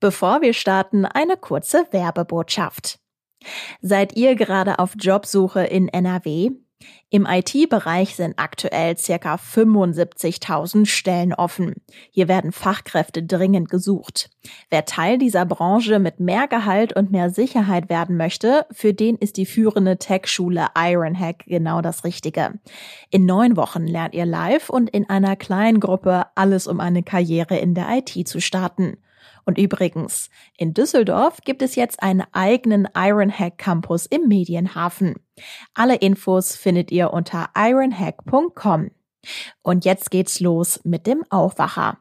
Bevor wir starten, eine kurze Werbebotschaft. Seid ihr gerade auf Jobsuche in NRW? Im IT-Bereich sind aktuell circa 75.000 Stellen offen. Hier werden Fachkräfte dringend gesucht. Wer Teil dieser Branche mit mehr Gehalt und mehr Sicherheit werden möchte, für den ist die führende Tech-Schule Ironhack genau das Richtige. In neun Wochen lernt ihr live und in einer kleinen Gruppe alles, um eine Karriere in der IT zu starten. Und übrigens, in Düsseldorf gibt es jetzt einen eigenen Ironhack Campus im Medienhafen. Alle Infos findet ihr unter ironhack.com. Und jetzt geht's los mit dem Aufwacher.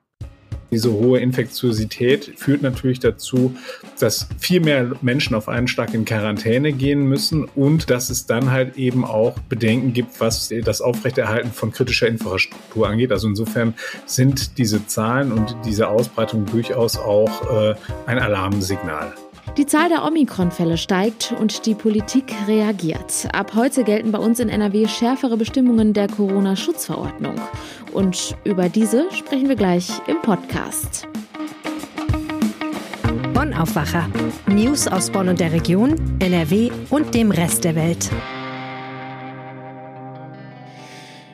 Diese hohe Infektiosität führt natürlich dazu, dass viel mehr Menschen auf einen Schlag in Quarantäne gehen müssen und dass es dann halt eben auch Bedenken gibt, was das Aufrechterhalten von kritischer Infrastruktur angeht. Also insofern sind diese Zahlen und diese Ausbreitung durchaus auch äh, ein Alarmsignal. Die Zahl der Omikron-Fälle steigt und die Politik reagiert. Ab heute gelten bei uns in NRW schärfere Bestimmungen der Corona-Schutzverordnung. Und über diese sprechen wir gleich im Podcast. Bonn Aufwacher. News aus Bonn und der Region, NRW und dem Rest der Welt.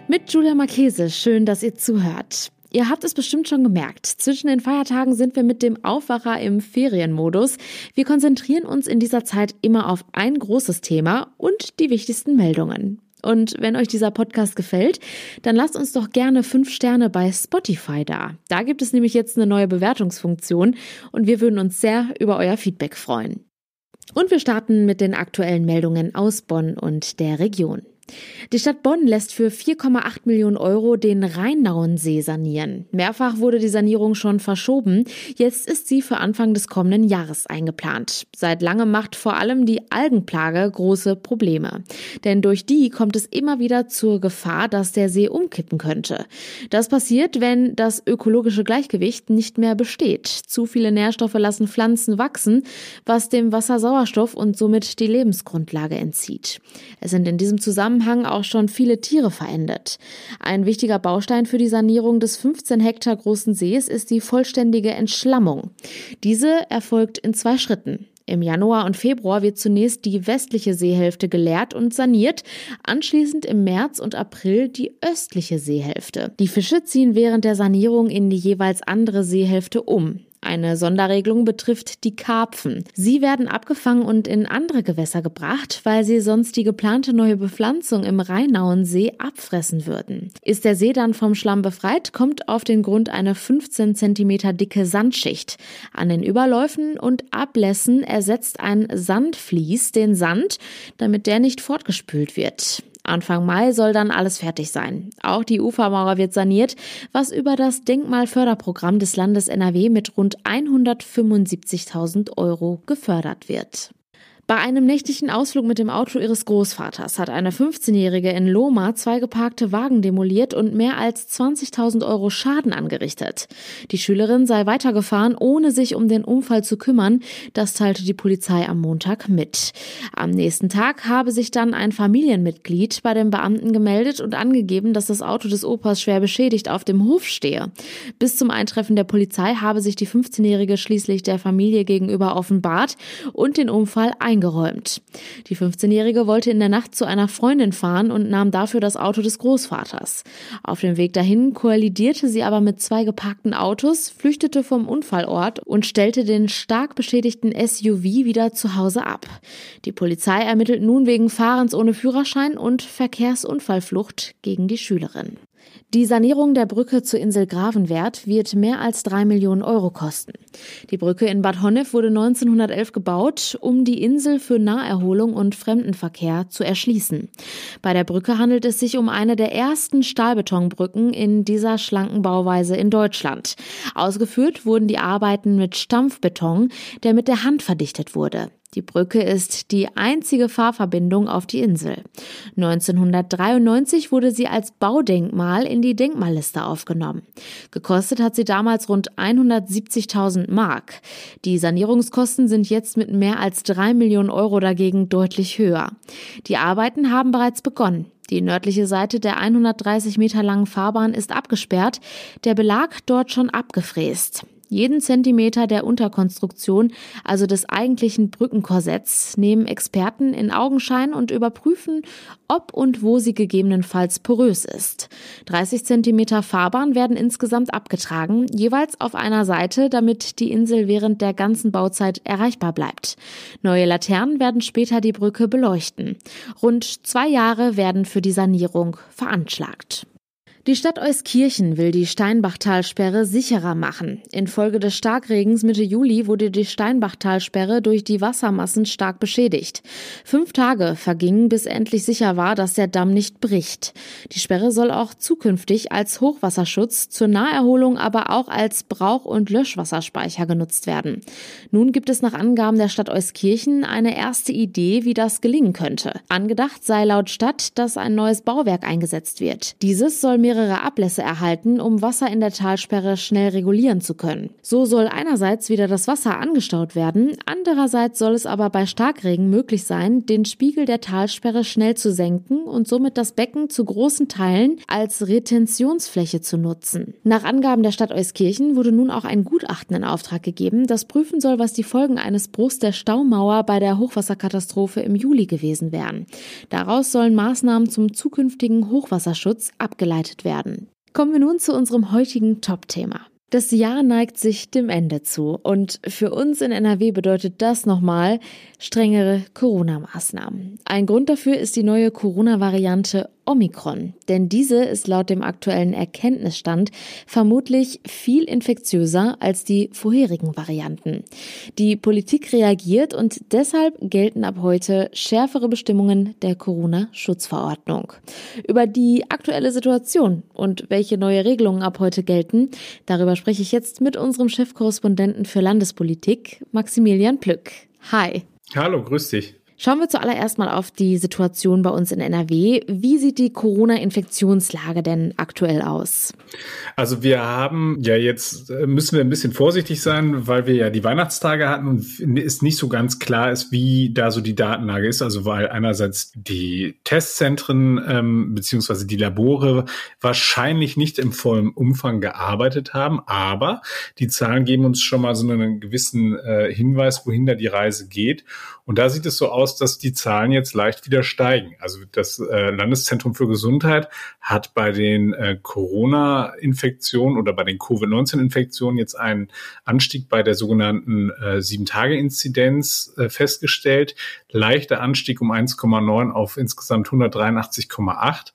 Mit Julia Marchese, schön, dass ihr zuhört. Ihr habt es bestimmt schon gemerkt. Zwischen den Feiertagen sind wir mit dem Aufwacher im Ferienmodus. Wir konzentrieren uns in dieser Zeit immer auf ein großes Thema und die wichtigsten Meldungen. Und wenn euch dieser Podcast gefällt, dann lasst uns doch gerne fünf Sterne bei Spotify da. Da gibt es nämlich jetzt eine neue Bewertungsfunktion und wir würden uns sehr über euer Feedback freuen. Und wir starten mit den aktuellen Meldungen aus Bonn und der Region. Die Stadt Bonn lässt für 4,8 Millionen Euro den Rheinauensee sanieren. Mehrfach wurde die Sanierung schon verschoben. Jetzt ist sie für Anfang des kommenden Jahres eingeplant. Seit langem macht vor allem die Algenplage große Probleme. Denn durch die kommt es immer wieder zur Gefahr, dass der See umkippen könnte. Das passiert, wenn das ökologische Gleichgewicht nicht mehr besteht. Zu viele Nährstoffe lassen Pflanzen wachsen, was dem Wasser Sauerstoff und somit die Lebensgrundlage entzieht. Es sind in diesem Zusammenhang Zusammenhang auch schon viele Tiere verendet. Ein wichtiger Baustein für die Sanierung des 15 Hektar großen Sees ist die vollständige Entschlammung. Diese erfolgt in zwei Schritten. Im Januar und Februar wird zunächst die westliche Seehälfte geleert und saniert, anschließend im März und April die östliche Seehälfte. Die Fische ziehen während der Sanierung in die jeweils andere Seehälfte um. Eine Sonderregelung betrifft die Karpfen. Sie werden abgefangen und in andere Gewässer gebracht, weil sie sonst die geplante neue Bepflanzung im Rheinauensee abfressen würden. Ist der See dann vom Schlamm befreit, kommt auf den Grund eine 15 cm dicke Sandschicht. An den Überläufen und Ablässen ersetzt ein Sandflies den Sand, damit der nicht fortgespült wird. Anfang Mai soll dann alles fertig sein. Auch die Ufermauer wird saniert, was über das Denkmalförderprogramm des Landes NRW mit rund 175.000 Euro gefördert wird. Bei einem nächtlichen Ausflug mit dem Auto ihres Großvaters hat eine 15-Jährige in Loma zwei geparkte Wagen demoliert und mehr als 20.000 Euro Schaden angerichtet. Die Schülerin sei weitergefahren, ohne sich um den Unfall zu kümmern. Das teilte die Polizei am Montag mit. Am nächsten Tag habe sich dann ein Familienmitglied bei den Beamten gemeldet und angegeben, dass das Auto des Opas schwer beschädigt auf dem Hof stehe. Bis zum Eintreffen der Polizei habe sich die 15-Jährige schließlich der Familie gegenüber offenbart und den Unfall eingeräumt. Die 15-Jährige wollte in der Nacht zu einer Freundin fahren und nahm dafür das Auto des Großvaters. Auf dem Weg dahin koalidierte sie aber mit zwei geparkten Autos, flüchtete vom Unfallort und stellte den stark beschädigten SUV wieder zu Hause ab. Die Polizei ermittelt nun wegen Fahrens ohne Führerschein und Verkehrsunfallflucht gegen die Schülerin. Die Sanierung der Brücke zur Insel Gravenwert wird mehr als drei Millionen Euro kosten. Die Brücke in Bad Honnef wurde 1911 gebaut, um die Insel für Naherholung und Fremdenverkehr zu erschließen. Bei der Brücke handelt es sich um eine der ersten Stahlbetonbrücken in dieser schlanken Bauweise in Deutschland. Ausgeführt wurden die Arbeiten mit Stampfbeton, der mit der Hand verdichtet wurde. Die Brücke ist die einzige Fahrverbindung auf die Insel. 1993 wurde sie als Baudenkmal in die Denkmalliste aufgenommen. Gekostet hat sie damals rund 170.000 Mark. Die Sanierungskosten sind jetzt mit mehr als drei Millionen Euro dagegen deutlich höher. Die Arbeiten haben bereits begonnen. Die nördliche Seite der 130 Meter langen Fahrbahn ist abgesperrt, der Belag dort schon abgefräst. Jeden Zentimeter der Unterkonstruktion, also des eigentlichen Brückenkorsetts, nehmen Experten in Augenschein und überprüfen, ob und wo sie gegebenenfalls porös ist. 30 Zentimeter Fahrbahn werden insgesamt abgetragen, jeweils auf einer Seite, damit die Insel während der ganzen Bauzeit erreichbar bleibt. Neue Laternen werden später die Brücke beleuchten. Rund zwei Jahre werden für die Sanierung veranschlagt. Die Stadt Euskirchen will die Steinbachtalsperre sicherer machen. Infolge des Starkregens Mitte Juli wurde die Steinbachtalsperre durch die Wassermassen stark beschädigt. Fünf Tage vergingen, bis endlich sicher war, dass der Damm nicht bricht. Die Sperre soll auch zukünftig als Hochwasserschutz, zur Naherholung aber auch als Brauch- und Löschwasserspeicher genutzt werden. Nun gibt es nach Angaben der Stadt Euskirchen eine erste Idee, wie das gelingen könnte. Angedacht sei laut Stadt, dass ein neues Bauwerk eingesetzt wird. Dieses soll mehr mehrere Ablässe erhalten, um Wasser in der Talsperre schnell regulieren zu können. So soll einerseits wieder das Wasser angestaut werden, andererseits soll es aber bei Starkregen möglich sein, den Spiegel der Talsperre schnell zu senken und somit das Becken zu großen Teilen als Retentionsfläche zu nutzen. Nach Angaben der Stadt Euskirchen wurde nun auch ein Gutachten in Auftrag gegeben, das prüfen soll, was die Folgen eines Bruchs der Staumauer bei der Hochwasserkatastrophe im Juli gewesen wären. Daraus sollen Maßnahmen zum zukünftigen Hochwasserschutz abgeleitet werden. Kommen wir nun zu unserem heutigen Top-Thema. Das Jahr neigt sich dem Ende zu und für uns in NRW bedeutet das nochmal strengere Corona-Maßnahmen. Ein Grund dafür ist die neue Corona-Variante Omikron, denn diese ist laut dem aktuellen Erkenntnisstand vermutlich viel infektiöser als die vorherigen Varianten. Die Politik reagiert und deshalb gelten ab heute schärfere Bestimmungen der Corona-Schutzverordnung. Über die aktuelle Situation und welche neue Regelungen ab heute gelten, darüber spreche ich jetzt mit unserem Chefkorrespondenten für Landespolitik, Maximilian Plück. Hi. Hallo, grüß dich. Schauen wir zuallererst mal auf die Situation bei uns in NRW. Wie sieht die Corona-Infektionslage denn aktuell aus? Also wir haben ja jetzt, äh, müssen wir ein bisschen vorsichtig sein, weil wir ja die Weihnachtstage hatten und es nicht so ganz klar ist, wie da so die Datenlage ist. Also weil einerseits die Testzentren ähm, beziehungsweise die Labore wahrscheinlich nicht im vollen Umfang gearbeitet haben, aber die Zahlen geben uns schon mal so einen gewissen äh, Hinweis, wohin da die Reise geht. Und da sieht es so aus, dass die Zahlen jetzt leicht wieder steigen. Also das äh, Landeszentrum für Gesundheit hat bei den äh, Corona-Infektionen oder bei den Covid-19-Infektionen jetzt einen Anstieg bei der sogenannten äh, Sieben-Tage-Inzidenz festgestellt. Leichter Anstieg um 1,9 auf insgesamt 183,8.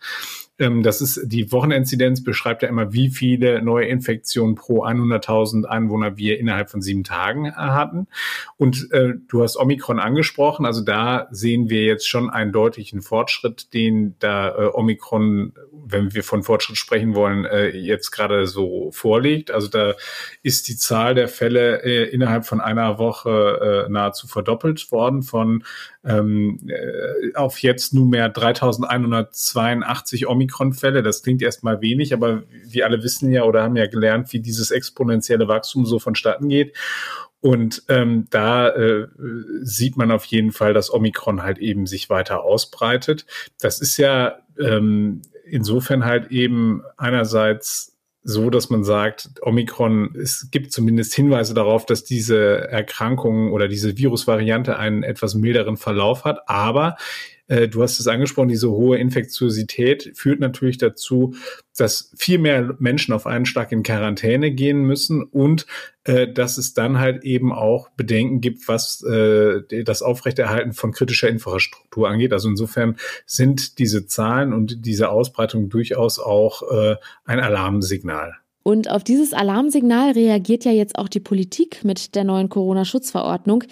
Ähm, das ist die Wocheninzidenz beschreibt ja immer, wie viele neue Infektionen pro 100.000 Einwohner wir innerhalb von sieben Tagen äh, hatten. Und äh, du hast Omikron angesprochen, also da sehen wir jetzt schon einen deutlichen Fortschritt, den da äh, Omikron, wenn wir von Fortschritt sprechen wollen, äh, jetzt gerade so vorliegt. Also da ist die Zahl der Fälle äh, innerhalb von einer Woche äh, nahezu verdoppelt worden von ähm, äh, auf jetzt nunmehr 3182 Omikron-Fälle. Das klingt erstmal wenig, aber wir alle wissen ja oder haben ja gelernt, wie dieses exponentielle Wachstum so vonstatten geht. Und ähm, da äh, sieht man auf jeden Fall, dass Omikron halt eben sich weiter ausbreitet. Das ist ja ähm, insofern halt eben einerseits so, dass man sagt, Omikron, es gibt zumindest Hinweise darauf, dass diese Erkrankung oder diese Virusvariante einen etwas milderen Verlauf hat. Aber äh, du hast es angesprochen, diese hohe Infektiosität führt natürlich dazu, dass viel mehr Menschen auf einen Schlag in Quarantäne gehen müssen und äh, dass es dann halt eben auch Bedenken gibt, was äh, das Aufrechterhalten von kritischer Infrastruktur angeht. Also insofern sind diese Zahlen und diese Ausbreitung durchaus auch äh, ein Alarmsignal. Und auf dieses Alarmsignal reagiert ja jetzt auch die Politik mit der neuen Corona-Schutzverordnung.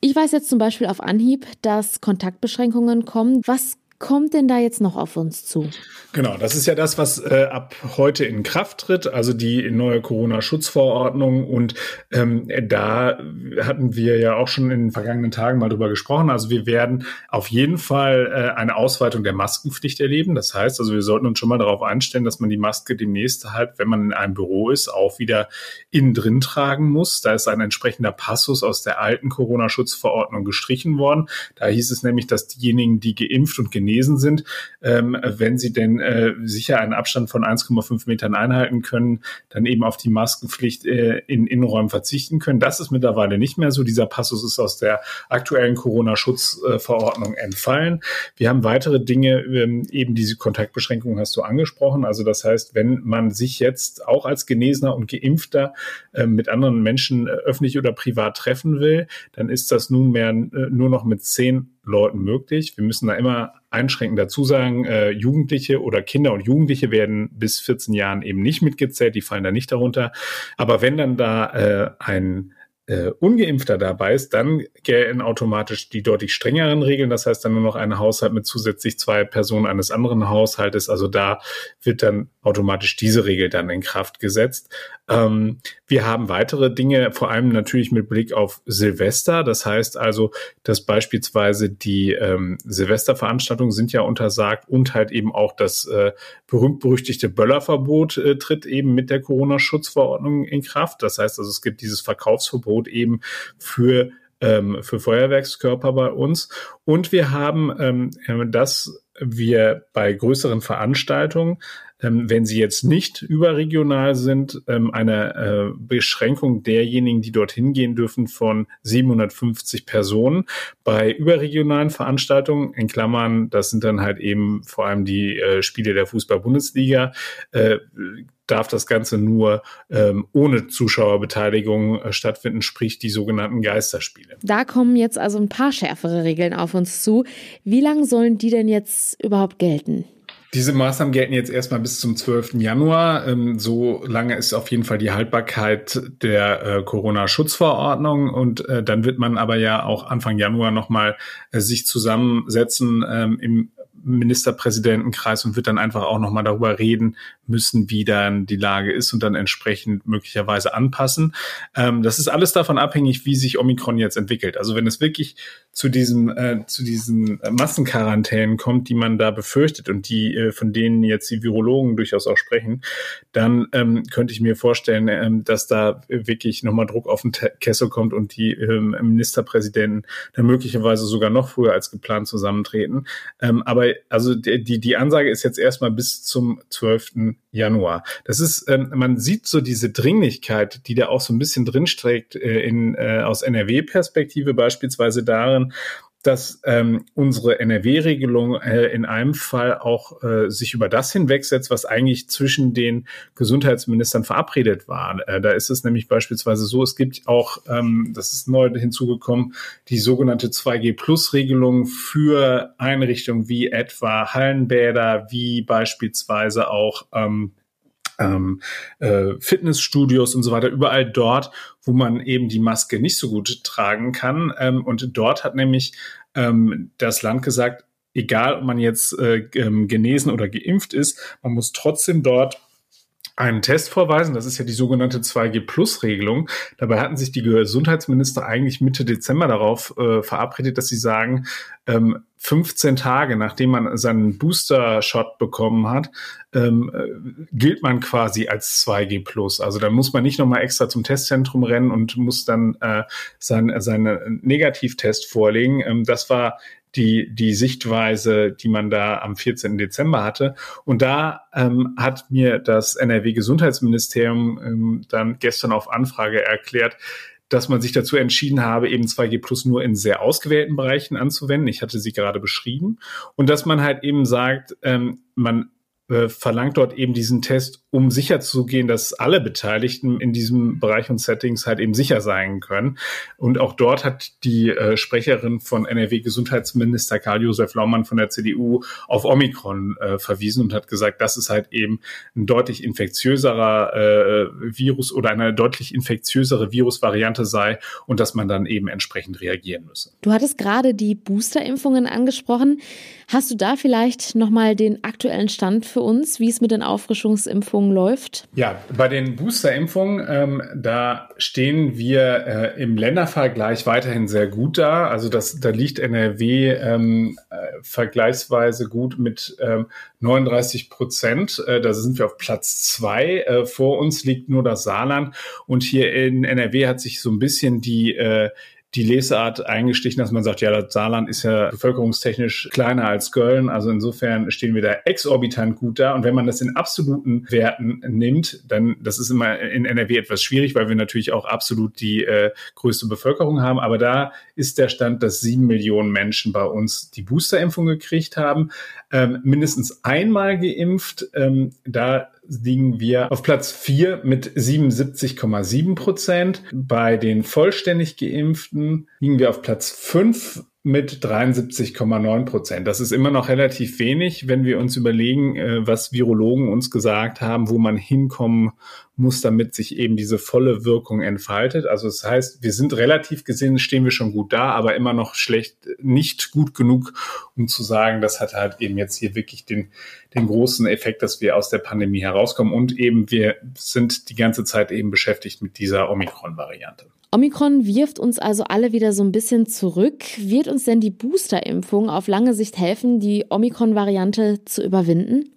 Ich weiß jetzt zum Beispiel auf Anhieb, dass Kontaktbeschränkungen kommen. Was kommt denn da jetzt noch auf uns zu? Genau, das ist ja das, was äh, ab heute in Kraft tritt, also die neue Corona-Schutzverordnung. Und ähm, da hatten wir ja auch schon in den vergangenen Tagen mal drüber gesprochen. Also wir werden auf jeden Fall äh, eine Ausweitung der Maskenpflicht erleben. Das heißt, also wir sollten uns schon mal darauf einstellen, dass man die Maske demnächst halt, wenn man in einem Büro ist, auch wieder innen drin tragen muss. Da ist ein entsprechender Passus aus der alten Corona-Schutzverordnung gestrichen worden. Da hieß es nämlich, dass diejenigen, die geimpft und genesen genesen sind, ähm, wenn sie denn äh, sicher einen Abstand von 1,5 Metern einhalten können, dann eben auf die Maskenpflicht äh, in Innenräumen verzichten können. Das ist mittlerweile nicht mehr so. Dieser Passus ist aus der aktuellen Corona-Schutzverordnung entfallen. Wir haben weitere Dinge, ähm, eben diese Kontaktbeschränkungen hast du angesprochen. Also das heißt, wenn man sich jetzt auch als Genesener und Geimpfter äh, mit anderen Menschen äh, öffentlich oder privat treffen will, dann ist das nunmehr äh, nur noch mit zehn Leuten möglich. Wir müssen da immer einschränkend dazu sagen, äh, Jugendliche oder Kinder und Jugendliche werden bis 14 Jahren eben nicht mitgezählt, die fallen da nicht darunter. Aber wenn dann da äh, ein äh, Ungeimpfter dabei ist, dann gelten automatisch die deutlich strengeren Regeln. Das heißt dann nur noch ein Haushalt mit zusätzlich zwei Personen eines anderen Haushaltes. Also da wird dann automatisch diese Regel dann in Kraft gesetzt. Ähm, wir haben weitere Dinge, vor allem natürlich mit Blick auf Silvester. Das heißt also, dass beispielsweise die ähm, Silvesterveranstaltungen sind ja untersagt und halt eben auch das äh, berühmt-berüchtigte Böllerverbot äh, tritt eben mit der Corona-Schutzverordnung in Kraft. Das heißt also, es gibt dieses Verkaufsverbot eben für ähm, für Feuerwerkskörper bei uns. Und wir haben, ähm, dass wir bei größeren Veranstaltungen ähm, wenn sie jetzt nicht überregional sind, ähm, eine äh, Beschränkung derjenigen, die dorthin gehen dürfen, von 750 Personen. Bei überregionalen Veranstaltungen, in Klammern, das sind dann halt eben vor allem die äh, Spiele der Fußball-Bundesliga, äh, darf das Ganze nur ähm, ohne Zuschauerbeteiligung äh, stattfinden, sprich die sogenannten Geisterspiele. Da kommen jetzt also ein paar schärfere Regeln auf uns zu. Wie lange sollen die denn jetzt überhaupt gelten? Diese Maßnahmen gelten jetzt erstmal bis zum 12. Januar. Ähm, so lange ist auf jeden Fall die Haltbarkeit der äh, Corona-Schutzverordnung. Und äh, dann wird man aber ja auch Anfang Januar nochmal äh, sich zusammensetzen ähm, im Ministerpräsidentenkreis und wird dann einfach auch nochmal darüber reden müssen, wie dann die Lage ist und dann entsprechend möglicherweise anpassen. Ähm, das ist alles davon abhängig, wie sich Omikron jetzt entwickelt. Also wenn es wirklich zu diesem, äh, zu diesen Massenquarantänen kommt, die man da befürchtet und die, äh, von denen jetzt die Virologen durchaus auch sprechen, dann ähm, könnte ich mir vorstellen, ähm, dass da wirklich nochmal Druck auf den Kessel kommt und die ähm, Ministerpräsidenten dann möglicherweise sogar noch früher als geplant zusammentreten. Ähm, aber also die, die Ansage ist jetzt erstmal bis zum 12. Januar. Das ist, ähm, man sieht so diese Dringlichkeit, die da auch so ein bisschen drinstreckt äh, in, äh, aus NRW-Perspektive beispielsweise darin, dass ähm, unsere NRW-Regelung äh, in einem Fall auch äh, sich über das hinwegsetzt, was eigentlich zwischen den Gesundheitsministern verabredet war. Äh, da ist es nämlich beispielsweise so, es gibt auch, ähm, das ist neu hinzugekommen, die sogenannte 2G-Plus-Regelung für Einrichtungen wie etwa Hallenbäder, wie beispielsweise auch ähm, ähm, äh, Fitnessstudios und so weiter, überall dort, wo man eben die Maske nicht so gut tragen kann. Ähm, und dort hat nämlich ähm, das Land gesagt, egal ob man jetzt äh, ähm, genesen oder geimpft ist, man muss trotzdem dort einen Test vorweisen. Das ist ja die sogenannte 2G-Plus-Regelung. Dabei hatten sich die Gesundheitsminister eigentlich Mitte Dezember darauf äh, verabredet, dass sie sagen, ähm, 15 Tage nachdem man seinen Booster-Shot bekommen hat, ähm, äh, gilt man quasi als 2G Plus. Also da muss man nicht nochmal extra zum Testzentrum rennen und muss dann äh, sein, seinen Negativtest vorlegen. Ähm, das war die, die Sichtweise, die man da am 14. Dezember hatte. Und da ähm, hat mir das NRW-Gesundheitsministerium ähm, dann gestern auf Anfrage erklärt, dass man sich dazu entschieden habe, eben 2G Plus nur in sehr ausgewählten Bereichen anzuwenden. Ich hatte sie gerade beschrieben. Und dass man halt eben sagt, ähm, man äh, verlangt dort eben diesen Test, um sicher zu gehen, dass alle Beteiligten in diesem Bereich und Settings halt eben sicher sein können. Und auch dort hat die äh, Sprecherin von NRW-Gesundheitsminister Karl-Josef Laumann von der CDU auf Omikron äh, verwiesen und hat gesagt, das ist halt eben ein deutlich infektiöserer äh, Virus oder eine deutlich infektiösere Virusvariante sei und dass man dann eben entsprechend reagieren müsse. Du hattest gerade die Boosterimpfungen angesprochen. Hast du da vielleicht nochmal den aktuellen Stand für uns, wie es mit den Auffrischungsimpfungen läuft? Ja, bei den Boosterimpfungen, ähm, da stehen wir äh, im Ländervergleich weiterhin sehr gut da. Also das, da liegt NRW ähm, äh, vergleichsweise gut mit ähm, 39 Prozent. Äh, da sind wir auf Platz zwei. Äh, vor uns liegt nur das Saarland. Und hier in NRW hat sich so ein bisschen die äh, die Lesart eingestichen, dass man sagt, ja, das Saarland ist ja bevölkerungstechnisch kleiner als Köln. Also insofern stehen wir da exorbitant gut da. Und wenn man das in absoluten Werten nimmt, dann, das ist immer in NRW etwas schwierig, weil wir natürlich auch absolut die äh, größte Bevölkerung haben. Aber da ist der Stand, dass sieben Millionen Menschen bei uns die Boosterimpfung gekriegt haben, ähm, mindestens einmal geimpft. Ähm, da liegen wir auf Platz vier mit 77,7 Prozent. Bei den vollständig Geimpften liegen wir auf Platz fünf mit 73,9 Prozent. Das ist immer noch relativ wenig, wenn wir uns überlegen, äh, was Virologen uns gesagt haben, wo man hinkommen muss, damit sich eben diese volle Wirkung entfaltet. Also das heißt, wir sind relativ gesehen, stehen wir schon gut da, aber immer noch schlecht, nicht gut genug, um zu sagen, das hat halt eben jetzt hier wirklich den, den großen Effekt, dass wir aus der Pandemie herauskommen. Und eben wir sind die ganze Zeit eben beschäftigt mit dieser Omikron-Variante. Omikron wirft uns also alle wieder so ein bisschen zurück. Wird uns denn die Boosterimpfung auf lange Sicht helfen, die Omikron-Variante zu überwinden?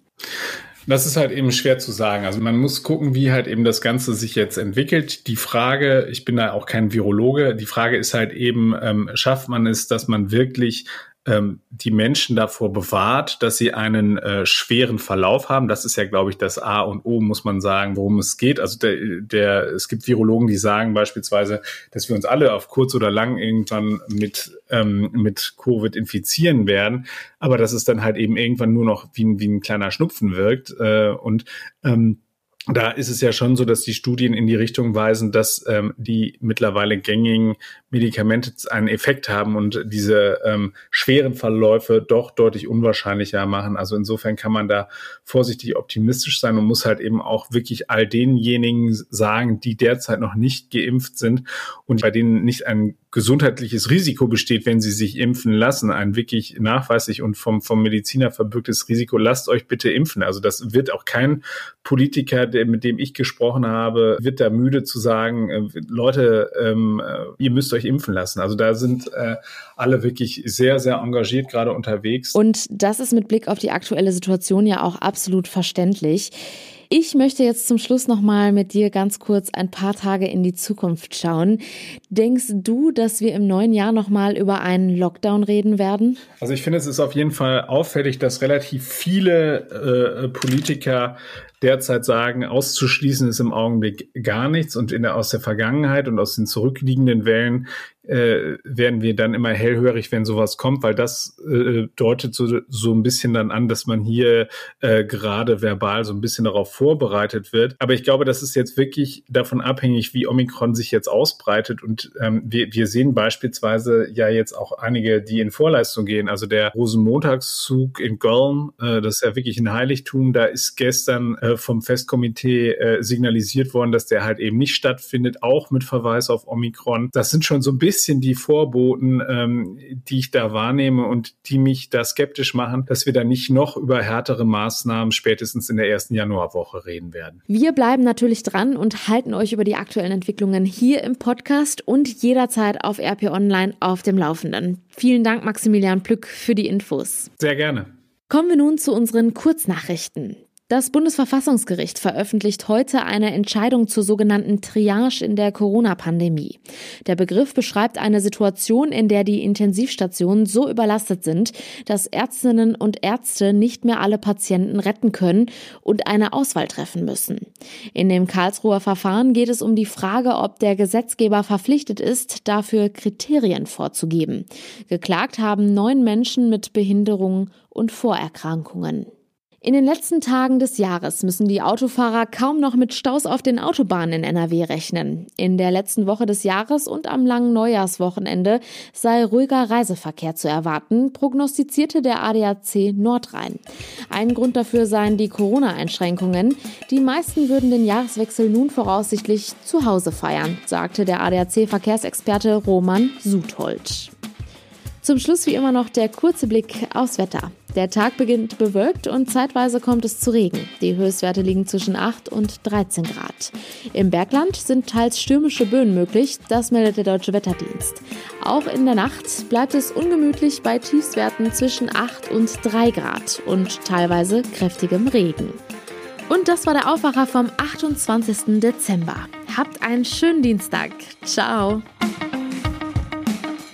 Das ist halt eben schwer zu sagen. Also man muss gucken, wie halt eben das Ganze sich jetzt entwickelt. Die Frage, ich bin da auch kein Virologe, die Frage ist halt eben, ähm, schafft man es, dass man wirklich ähm, die Menschen davor bewahrt, dass sie einen äh, schweren Verlauf haben. Das ist ja, glaube ich, das A und O, muss man sagen, worum es geht. Also der, der, es gibt Virologen, die sagen beispielsweise, dass wir uns alle auf kurz oder lang irgendwann mit, ähm, mit Covid infizieren werden, aber dass es dann halt eben irgendwann nur noch wie, wie ein kleiner Schnupfen wirkt. Äh, und ähm, da ist es ja schon so, dass die Studien in die Richtung weisen, dass ähm, die mittlerweile gängigen Medikamente einen Effekt haben und diese ähm, schweren Verläufe doch deutlich unwahrscheinlicher machen. Also insofern kann man da vorsichtig optimistisch sein und muss halt eben auch wirklich all denjenigen sagen, die derzeit noch nicht geimpft sind und bei denen nicht ein gesundheitliches Risiko besteht, wenn sie sich impfen lassen, ein wirklich nachweislich und vom, vom Mediziner verbürgtes Risiko, lasst euch bitte impfen. Also das wird auch kein Politiker, der, mit dem ich gesprochen habe, wird da müde zu sagen, äh, Leute, ähm, äh, ihr müsst euch impfen lassen. Also da sind äh, alle wirklich sehr, sehr engagiert gerade unterwegs. Und das ist mit Blick auf die aktuelle Situation ja auch absolut verständlich. Ich möchte jetzt zum Schluss noch mal mit dir ganz kurz ein paar Tage in die Zukunft schauen. Denkst du, dass wir im neuen Jahr noch mal über einen Lockdown reden werden? Also ich finde, es ist auf jeden Fall auffällig, dass relativ viele äh, Politiker derzeit sagen, auszuschließen ist im Augenblick gar nichts und in der, aus der Vergangenheit und aus den zurückliegenden Wellen äh, werden wir dann immer hellhörig, wenn sowas kommt, weil das äh, deutet so, so ein bisschen dann an, dass man hier äh, gerade verbal so ein bisschen darauf vorbereitet wird. Aber ich glaube, das ist jetzt wirklich davon abhängig, wie Omikron sich jetzt ausbreitet. Und ähm, wir, wir sehen beispielsweise ja jetzt auch einige, die in Vorleistung gehen. Also der Rosenmontagszug in Köln, äh, das ist ja wirklich ein Heiligtum. Da ist gestern äh, vom Festkomitee äh, signalisiert worden, dass der halt eben nicht stattfindet, auch mit Verweis auf Omikron. Das sind schon so ein bisschen bisschen die Vorboten, ähm, die ich da wahrnehme und die mich da skeptisch machen, dass wir da nicht noch über härtere Maßnahmen spätestens in der ersten Januarwoche reden werden. Wir bleiben natürlich dran und halten euch über die aktuellen Entwicklungen hier im Podcast und jederzeit auf RP Online auf dem Laufenden. Vielen Dank, Maximilian Plück, für die Infos. Sehr gerne. Kommen wir nun zu unseren Kurznachrichten. Das Bundesverfassungsgericht veröffentlicht heute eine Entscheidung zur sogenannten Triage in der Corona-Pandemie. Der Begriff beschreibt eine Situation, in der die Intensivstationen so überlastet sind, dass Ärztinnen und Ärzte nicht mehr alle Patienten retten können und eine Auswahl treffen müssen. In dem Karlsruher Verfahren geht es um die Frage, ob der Gesetzgeber verpflichtet ist, dafür Kriterien vorzugeben. Geklagt haben neun Menschen mit Behinderungen und Vorerkrankungen. In den letzten Tagen des Jahres müssen die Autofahrer kaum noch mit Staus auf den Autobahnen in NRW rechnen. In der letzten Woche des Jahres und am langen Neujahrswochenende sei ruhiger Reiseverkehr zu erwarten, prognostizierte der ADAC Nordrhein. Ein Grund dafür seien die Corona-Einschränkungen. Die meisten würden den Jahreswechsel nun voraussichtlich zu Hause feiern, sagte der ADAC-Verkehrsexperte Roman Suthold. Zum Schluss wie immer noch der kurze Blick aufs Wetter. Der Tag beginnt bewölkt und zeitweise kommt es zu Regen. Die Höchstwerte liegen zwischen 8 und 13 Grad. Im Bergland sind teils stürmische Böen möglich, das meldet der Deutsche Wetterdienst. Auch in der Nacht bleibt es ungemütlich bei Tiefstwerten zwischen 8 und 3 Grad und teilweise kräftigem Regen. Und das war der Aufwacher vom 28. Dezember. Habt einen schönen Dienstag. Ciao.